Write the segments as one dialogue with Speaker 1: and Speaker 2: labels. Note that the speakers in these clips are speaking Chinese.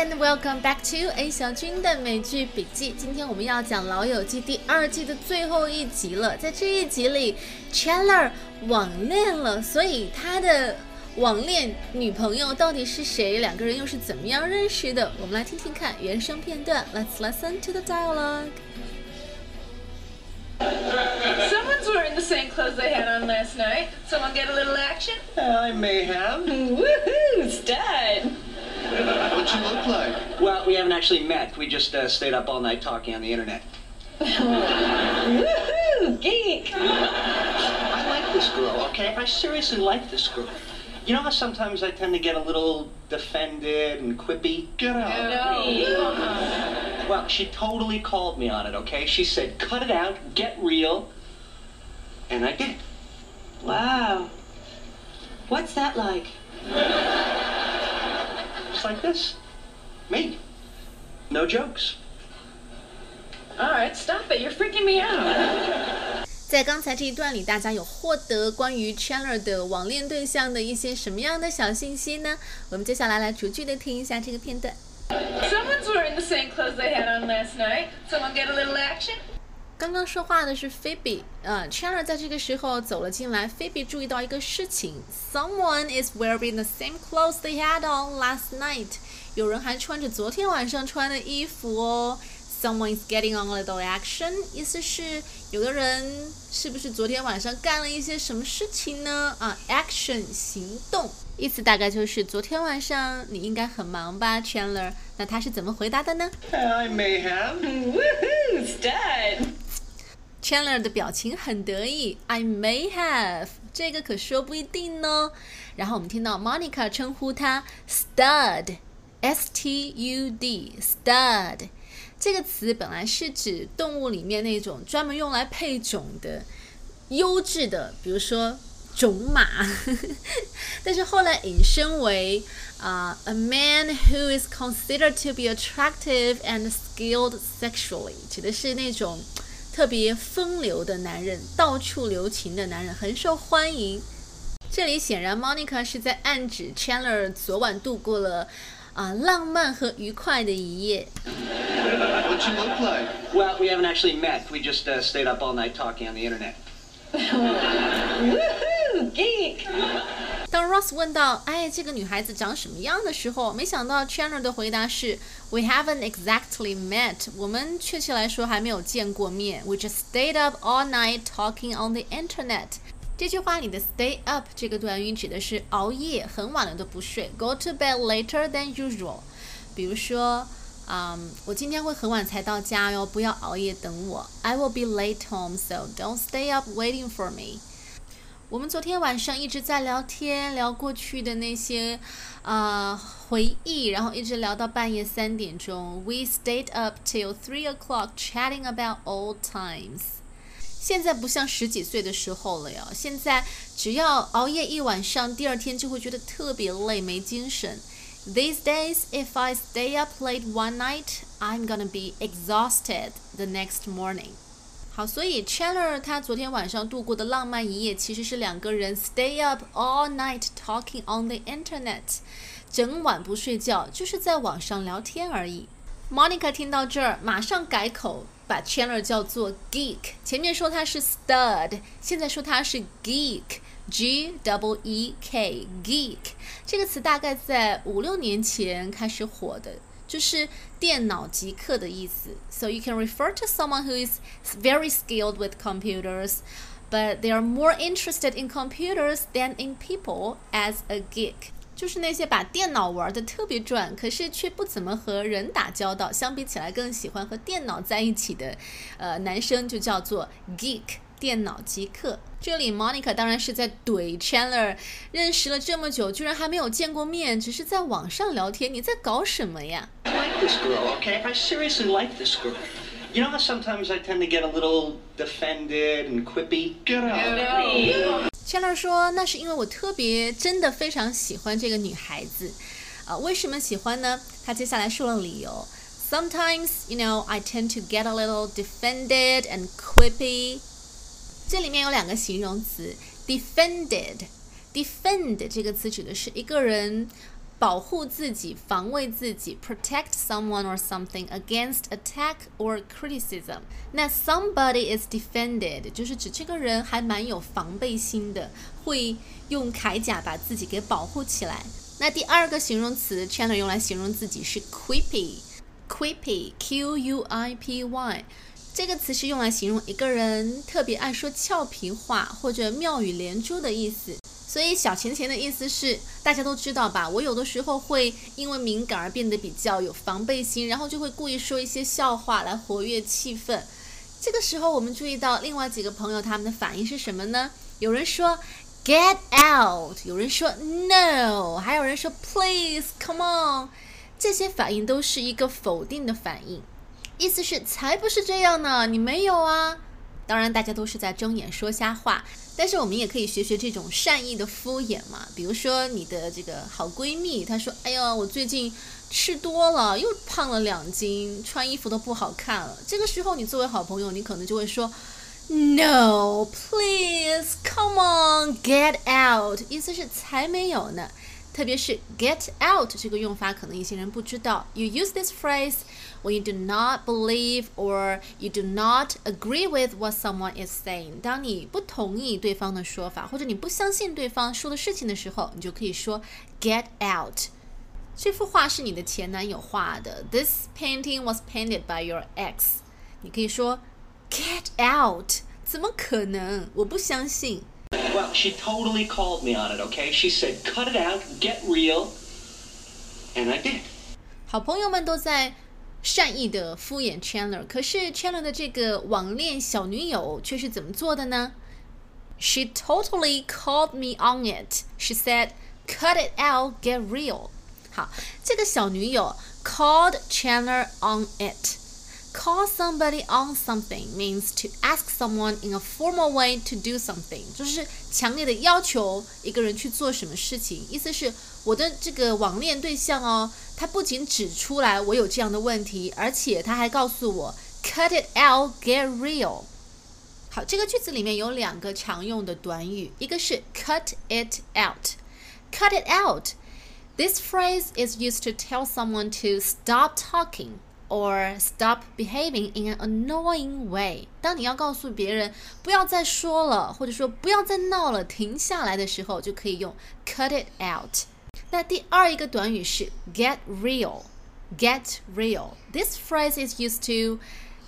Speaker 1: and welcome back to A 小军的美剧笔记。今天我们要讲《老友记》第二季的最后一集了。在这一集里，Chandler 网恋了，所以他的网恋女朋友到底是谁？两个人又是怎么样认识的？我们来听听看原声片段。Let's listen to the dialogue.
Speaker 2: Someone's wearing the same clothes they had on last night. Someone get a little action?
Speaker 3: I may have.
Speaker 2: Woohoo! Stud!
Speaker 3: What'd you look like? Well, we haven't actually met. We just uh, stayed up all night talking on the internet.
Speaker 2: Woohoo! Geek!
Speaker 3: I like this girl, okay? I seriously like this girl. You know how sometimes I tend to get a little defended and quippy? Get out.
Speaker 2: No.
Speaker 3: Well, she totally called me on it, okay? She said, cut it out, get real. And I did.
Speaker 2: Wow. What's that like?
Speaker 3: Just like this. Me. No jokes.
Speaker 2: All right, stop it. You're freaking me out.
Speaker 1: 在刚才这一段里，大家有获得关于 Chandler 的网恋对象的一些什么样的小信息呢？我们接下来来逐句的听一下这个片段。
Speaker 2: Someone's wearing the same clothes they had on last night. Someone get a little action?
Speaker 1: 刚刚说话的是 Phoebe，呃，Chandler 在这个时候走了进来，Phoebe 注意到一个事情，Someone is wearing the same clothes they had on last night，有人还穿着昨天晚上穿的衣服哦。Someone is getting on a little action，意思是有的人是不是昨天晚上干了一些什么事情呢？啊，action 行动，意思大概就是昨天晚上你应该很忙吧，Chandler？那他是怎么回答的呢
Speaker 3: ？I may have.
Speaker 2: Woohoo! Stud!
Speaker 1: Chandler 的表情很得意，I may have，这个可说不一定呢。然后我们听到 Monica 称呼他 stud，S T U D，stud 这个词本来是指动物里面那种专门用来配种的优质的，比如说种马，但是后来引申为啊、a man who is considered to be attractive and skilled sexually，指的是那种特别风流的男人，到处留情的男人，很受欢迎。这里显然 Monica 是在暗指 Chandler 昨晚度过了啊、浪漫和愉快的一夜。
Speaker 3: What'd you look like? Well, we haven't actually met. We just uh, stayed up all night talking on the internet.
Speaker 2: Woohoo! Geek!
Speaker 1: 当 Ross 问到“哎，这个女孩子长什么样的时候”，没想到 Chandler 的回答是 “We haven't exactly met”，我们确切来说还没有见过面。We just stayed up all night talking on the internet。这句话里的 “stay up” 这个短语指的是熬夜，很晚了都不睡，go to bed later than usual。比如说，嗯，我今天会很晚才到家哟，不要熬夜等我。I will be late home, so don't stay up waiting for me。我们昨天晚上一直在聊天，聊过去的那些啊、呃回忆，然后一直聊到半夜三点钟。We stayed up till three o'clock chatting about old times。现在不像十几岁的时候了呀，现在只要熬夜一晚上，第二天就会觉得特别累，没精神。These days, if I stay up late one night, I'm gonna be exhausted the next morning. 所以 Chandler 他昨天晚上度过的浪漫一夜，其实是两个人 stay up all night talking on the internet，整晚不睡觉，就是在网上聊天而已。Monica 听到这儿，马上改口，把 Chandler 叫做 geek。前面说他是 stud，现在说他是 geek，G W E K geek 这个词大概在五六年前开始火的。就是电脑极客的意思。So you can refer to someone who is very skilled with computers, but they are more interested in computers than in people as a geek. 就是那些把电脑玩的特别转，可是却不怎么和人打交道，相比起来更喜欢和电脑在一起的，呃，男生就叫做 geek， 电脑极客。这里 Monica 当然是在怼 Chandler，认识了这么久，居然还没有见过面，只是在网上聊天，你在搞什么呀
Speaker 3: ？I like this girl, okay? I seriously like this girl. You know how sometimes I tend to get a little defended and quippy? Get out.
Speaker 2: No.
Speaker 1: Chandler 说：“那是因为我特别真的非常喜欢这个女孩子，啊、为什么喜欢呢？他接下来说了理由。Sometimes, you know, I tend to get a little defended and quippy。这里面有两个形容词，defended。defend 这个词指的是一个人保护自己、防卫自己，protect someone or something against attack or criticism。那 somebody is defended 就是指这个人还蛮有防备心的，会用铠甲把自己给保护起来。那第二个形容词 Chandler 用来形容自己是 quippy，quippy，q u i p y。这个词是用来形容一个人特别爱说俏皮话或者妙语连珠的意思。所以小钱钱的意思是，大家都知道吧？我有的时候会因为敏感而变得比较有防备心，然后就会故意说一些笑话来活跃气氛。这个时候，我们注意到另外几个朋友他们的反应是什么呢？有人说 “Get out”，有人说 “No”，还有人说 “Please come on”。这些反应都是一个否定的反应，意思是才不是这样呢，你没有啊。当然，大家都是在睁眼说瞎话。但是我们也可以学学这种善意的敷衍嘛，比如说你的这个好闺蜜，她说：“哎呀，我最近吃多了，又胖了两斤，穿衣服都不好看了。”这个时候，你作为好朋友，你可能就会说：“No, please, come on, get out。”意思是才没有呢。特别是 get out 这个用法，可能一些人不知道。You use this phrase when you do not believe or you do not agree with what someone is saying。当你不同意对方的说法，或者你不相信对方说的事情的时候，你就可以说 get out。这幅画是你的前男友画的。This painting was painted by your ex。你可以说 get out。怎么可能？我不相信。
Speaker 3: Well, she totally called me on it, okay? She said, cut it out, get real. And I did.
Speaker 1: 好朋友们都在 善意的敷衍 Chandler，可是 Chandler 的这个网恋小女友却是怎么做的呢？She totally called me on it. She said, "Cut it out, get real." 好，这个小女友 called Chandler on it. Call somebody on something means to ask someone in a formal way to do something，就是强烈的要求一个人去做什么事情。意思是我的这个网恋对象哦，他不仅指出来我有这样的问题，而且他还告诉我 cut it out, get real。好，这个句子里面有两个常用的短语，一个是 cut it out。cut it out。This phrase is used to tell someone to stop talking or stop behaving in an annoying way。当你要告诉别人不要再说了，或者说不要再闹了，停下来的时候，就可以用 cut it out。那第二一个短语是 get real。Get real. This phrase is used to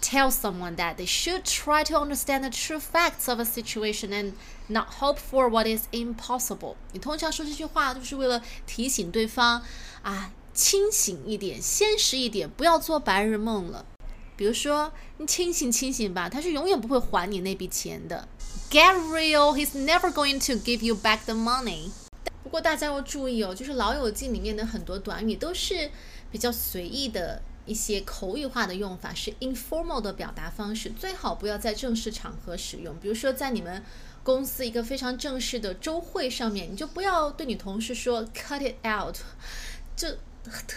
Speaker 1: tell someone that they should try to understand the true facts of a situation and not hope for what is impossible。你通常说这句话就是为了提醒对方啊。 清醒一点，现实一点，不要做白日梦了。比如说，你清醒清醒吧，他是永远不会还你那笔钱的。Get real, he's never going to give you back the money。不过大家要注意哦，就是《老友记》里面的很多短语都是比较随意的一些口语化的用法，是 informal 的表达方式，最好不要在正式场合使用。比如说，在你们公司一个非常正式的周会上面，你就不要对你同事说 “cut it out”，就。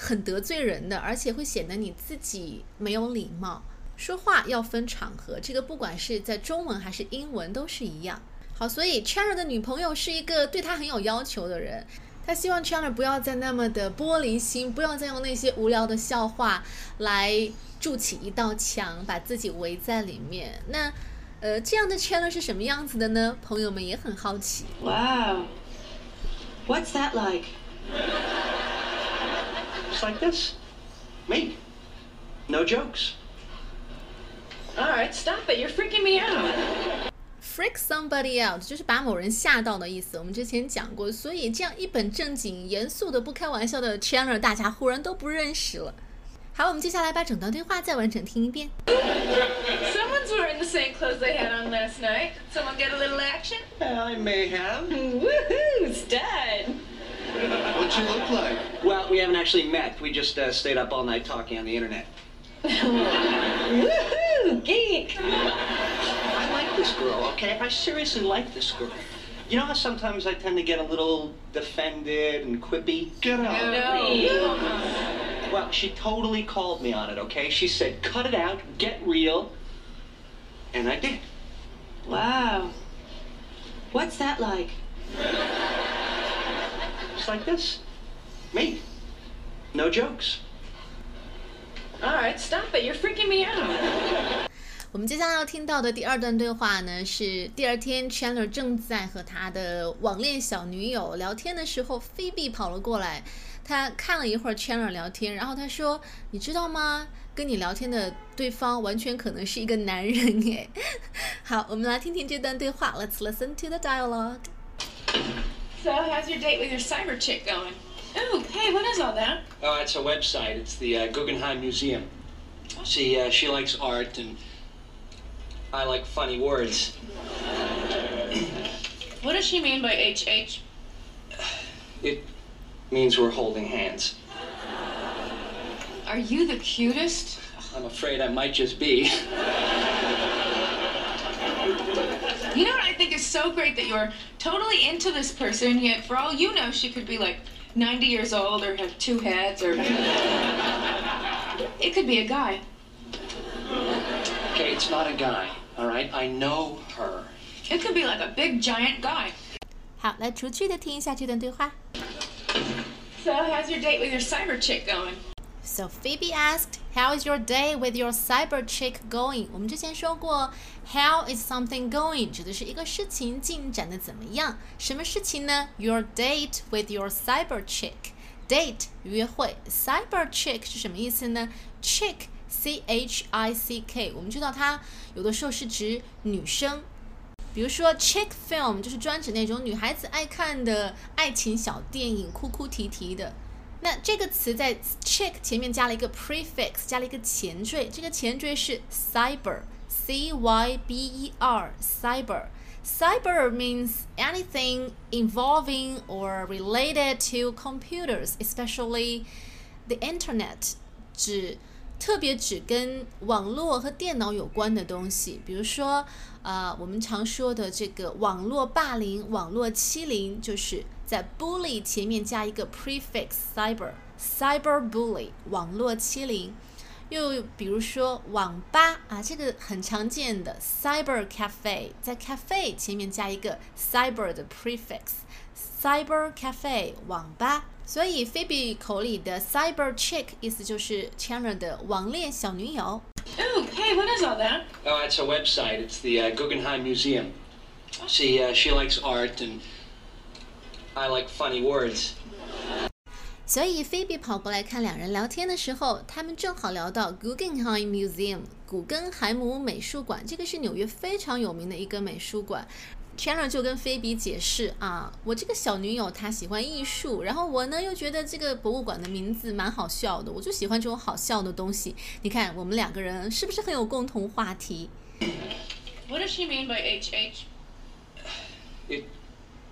Speaker 1: 很得罪人的，而且会显得你自己没有礼貌。说话要分场合，这个不管是在中文还是英文都是一样。好，所以 Chandler 的女朋友是一个对他很有要求的人，他希望 Chandler 不要再那么的玻璃心，不要再用那些无聊的笑话来筑起一道墙，把自己围在里面。那，呃，这样的 Chandler 是什么样子的呢？朋友们也很好奇。
Speaker 2: Wow，What's that like？
Speaker 3: like？Just like this. Me. No jokes.
Speaker 2: Alright, stop it. You're freaking me out.
Speaker 1: Freak somebody out 就是把某人吓到的意思。我们之前讲过，所以这样一本正经、严肃的、不开玩笑的 Chandler，大家忽然都不认识了。好，我们接下来把整段对话再完整听一遍。
Speaker 2: Someone's wearing the same clothes they had on last night. Someone get a little action?
Speaker 3: I may have.
Speaker 2: Woohoo! Stud!
Speaker 3: What'd she look like? Well, we haven't actually met. We just uh, stayed up all night talking on the internet.
Speaker 2: Woohoo! Geek!
Speaker 3: I like this girl, okay? I seriously like this girl. You know how sometimes I tend to get a little defended and quippy?
Speaker 2: Get out. No.
Speaker 3: Well, she totally called me on it, okay? She said, cut it out, get real. And I did.
Speaker 2: Wow. What's that like?
Speaker 3: Like this. Me. No jokes.
Speaker 2: All right, stop it. You're freaking me out.
Speaker 1: 我们接下来要听到的第二段对话呢，是第二天 Chandler 正在和他的网恋小女友聊天的时候，Phoebe 跑了过来，他看了一会儿 Chandler 聊天，然后他说：“你知道吗？跟你聊天的对方完全可能是一个男人。”诶，好，我们来听听这段对话。Let's listen to the dialogue.
Speaker 2: So, how's your date with your cyber chick going? Ooh, hey, what is all that?
Speaker 3: Oh, it's a website. It's the uh, Guggenheim Museum. See, uh, she likes art, and I like funny words.
Speaker 2: What does she mean by HH?
Speaker 3: It means we're holding hands.
Speaker 2: Are you the cutest?
Speaker 3: I'm afraid I might just be.
Speaker 2: You know what I think is so great that you're totally into this person, yet for all you know, she could be like 90 years old or have two heads or. It could be a guy.
Speaker 3: Okay, it's not a guy, all right? I know her.
Speaker 2: It could be like a big giant guy.
Speaker 1: 好，来逐句的听一下这段对话。
Speaker 2: So, how's your date with your cyber chick going?
Speaker 1: So Phoebe asked, "How is your day with your cyber chick going?" 我们之前说过，How is something going 指的是一个事情进展的怎么样。什么事情呢？Your date with your cyber chick. Date 约会，cyber chick 是什么意思呢？Chick C H I C K，我们知道它有的时候是指女生。比如说，chick film 就是专指那种女孩子爱看的爱情小电影，哭哭啼啼的。 那这个词在 "check" 前面加了一个 prefix，加了一个前缀，这个前缀是 cyber，c y b e r，cyber。Cyber means anything involving or related to computers, especially the internet，指特别指跟网络和电脑有关的东西，比如说，呃，我们常说的这个网络霸凌、网络欺凌，就是在 bully 前面加一个 prefix cyber，cyber bully，网络欺凌。又比如说网吧啊，这个很常见的 cyber cafe，在 cafe 前面加一个 cyber 的 prefix，cyber cafe 网吧。所以菲比口里的 cyber chick 意思就是 Chandler 的网恋小女友。
Speaker 2: Ooh, hey, what is all that?
Speaker 3: Oh, it's a website. It's the uh, Guggenheim Museum. See, uh, she likes art, and I like funny words.
Speaker 1: 所以菲比跑过来看两人聊天的时候，他们正好聊到 Guggenheim Museum 古根海姆美术馆，这个是纽约非常有名的一个美术馆。Chandler 就跟菲比解释啊，我这个小女友她喜欢艺术，然后我呢又觉得这个博物馆的名字蛮好笑的，我就喜欢这种好笑的东西。你看我们两个人是不是很有共同话题
Speaker 2: ？What does she mean by HH?
Speaker 3: It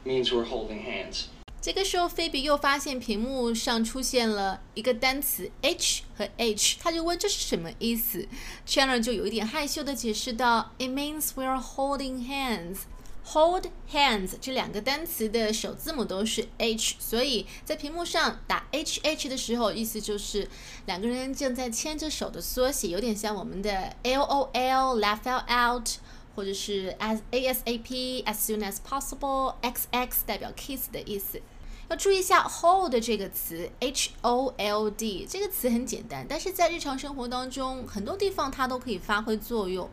Speaker 3: means we're holding hands.
Speaker 1: 这个时候，菲比又发现屏幕上出现了一个单词 H 和 H，他就问这是什么意思？Chandler 就有一点害羞的解释道：“It means we're holding hands。” Hold hands 这两个单词的首字母都是 H，所以在屏幕上打 H H 的时候，意思就是两个人正在牵着手的缩写，有点像我们的 L O L laugh out，或者是 as A S A P as soon as possible X X 代表 kiss 的意思。要注意一下 hold 这个词，H O L D 这个词很简单，但是在日常生活当中，很多地方它都可以发挥作用。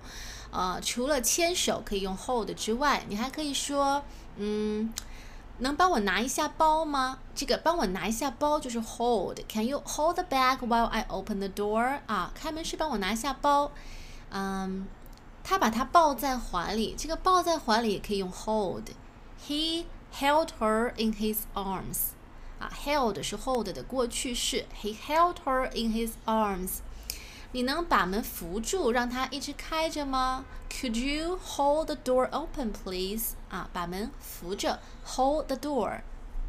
Speaker 1: 呃，除了牵手可以用 hold 之外，你还可以说，嗯，能帮我拿一下包吗？这个帮我拿一下包就是 hold。Can you hold the bag while I open the door？啊，开门时帮我拿一下包。嗯，他把她抱在怀里，这个抱在怀里也可以用 hold。He held her in his arms。啊，held 是 hold 的过去式，He held her in his arms。你能把门扶住，让它一直开着吗？Could you hold the door open, please？啊，把门扶着，hold the door。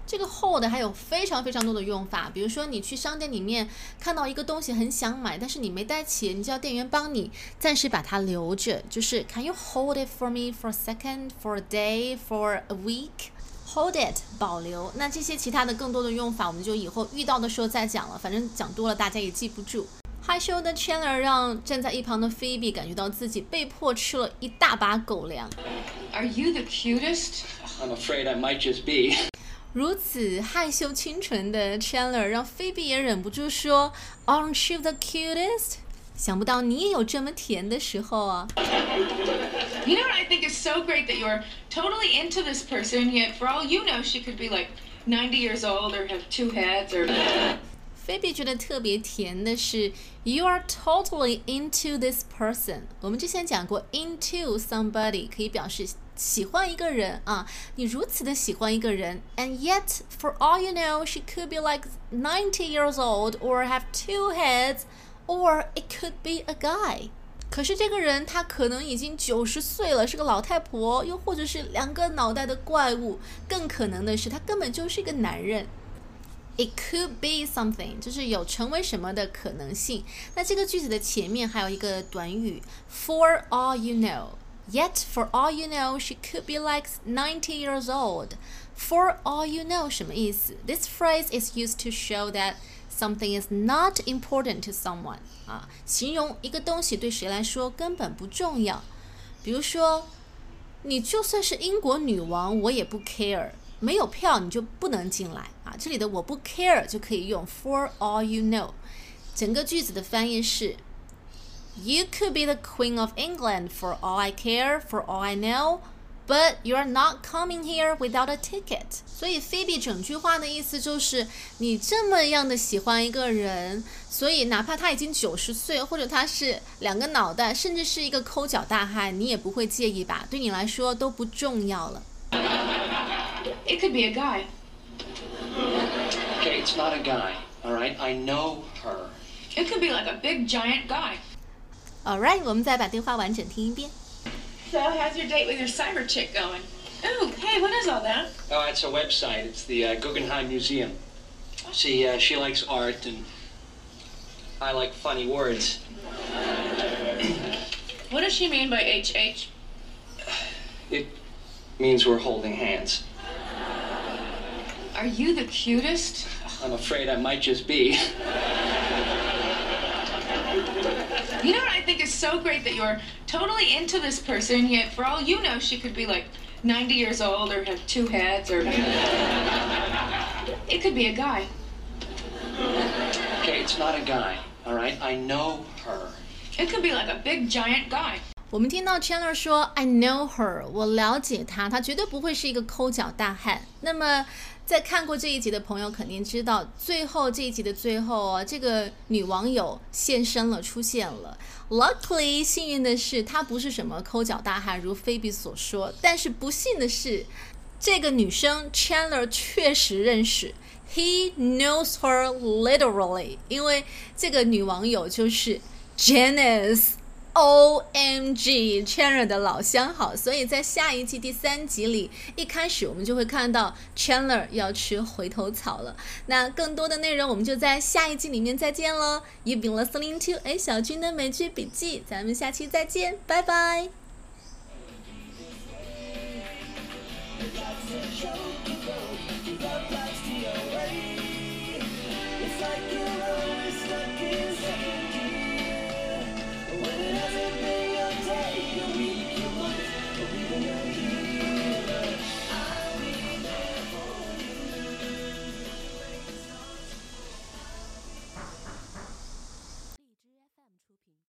Speaker 1: 这个 hold 还有非常非常多的用法，比如说你去商店里面看到一个东西很想买，但是你没带钱，你叫店员帮你暂时把它留着，就是 Can you hold it for me for a second, for a day, for a week? Hold it，保留。那这些其他的更多的用法，我们就以后遇到的时候再讲了。反正讲多了，大家也记不住。害羞的 Chandler 让站在一旁的 Phoebe 感觉到自己被迫吃了一大把狗粮。
Speaker 2: Are you the cutest?
Speaker 3: I'm afraid I might just be.
Speaker 1: 如此害羞清纯的 Chandler 让菲比也忍不住说：“Aren't you the cutest？” 想不到你也有这么甜的时候啊
Speaker 2: ！You know what I think is so great that you're totally into this person, yet for all you know, she could be like 90 years old or have two heads or.
Speaker 1: 菲比觉得特别甜的是，You are totally into this person。我们之前讲过，into somebody 可以表示喜欢一个人啊，你如此的喜欢一个人，and yet for all you know, she could be like ninety years old or have two heads, or it could be a guy。可是这个人他可能已经九十岁了，是个老太婆，又或者是两个脑袋的怪物，更可能的是他根本就是一个男人。It could be something，就是有成为什么的可能性。那这个句子的前面还有一个短语，For all you know。Yet for all you know, she could be like ninety years old. For all you know 什么意思？This phrase is used to show that something is not important to someone 啊，形容一个东西对谁来说根本不重要。比如说，你就算是英国女王，我也不 care。没有票你就不能进来啊！这里的我不 care 就可以用 for all you know。整个句子的翻译是 ：You could be the Queen of England for all I care, for all I know, but you are not coming here without a ticket。所以菲比整句话的意思就是，你这么样的喜欢一个人，所以哪怕他已经九十岁，或者他是两个脑袋，甚至是一个抠脚大汉，你也不会介意吧？对你来说都不重要了。
Speaker 2: It could be a guy.
Speaker 3: Okay, it's not a guy, all right? I know her.
Speaker 2: It could be like a big giant guy.
Speaker 1: Alright，我们再把对话完整听一遍。
Speaker 2: So, how's your date with your cyber chick going? Ooh, hey, what is all that?
Speaker 3: Oh, it's a website. It's the uh, Guggenheim Museum. See, uh, she likes art, and I like funny words.
Speaker 2: What does she mean by HH?
Speaker 3: It means we're holding hands.
Speaker 2: Are you the cutest?
Speaker 3: I'm afraid I might just be.
Speaker 2: You know what I think is so great that you're totally into this person, yet for all you know, she could be like 90 years old or have two heads or. It could be a guy.
Speaker 3: Okay, it's not a guy, all right? I know her.
Speaker 2: It could be like a big giant guy.
Speaker 1: 我们听到 Chandler 说 "I know her"，我了解她，她绝对不会是一个抠脚大汉。那么，在看过这一集的朋友肯定知道，最后这一集的最后啊，这个女网友现身了，出现了。Luckily，幸运的是，她不是什么抠脚大汉，如菲比所说。但是不幸的是，这个女生 Chandler 确实认识。He knows her literally，因为这个女网友就是 Janice。O M G c h a n d e r 的老相好，所以在下一季第三集里，一开始我们就会看到 Chandler 要吃回头草了。那更多的内容我们就在下一季里面再见喽。You've been listening to A 小军的美剧笔记，咱们下期再见，拜拜。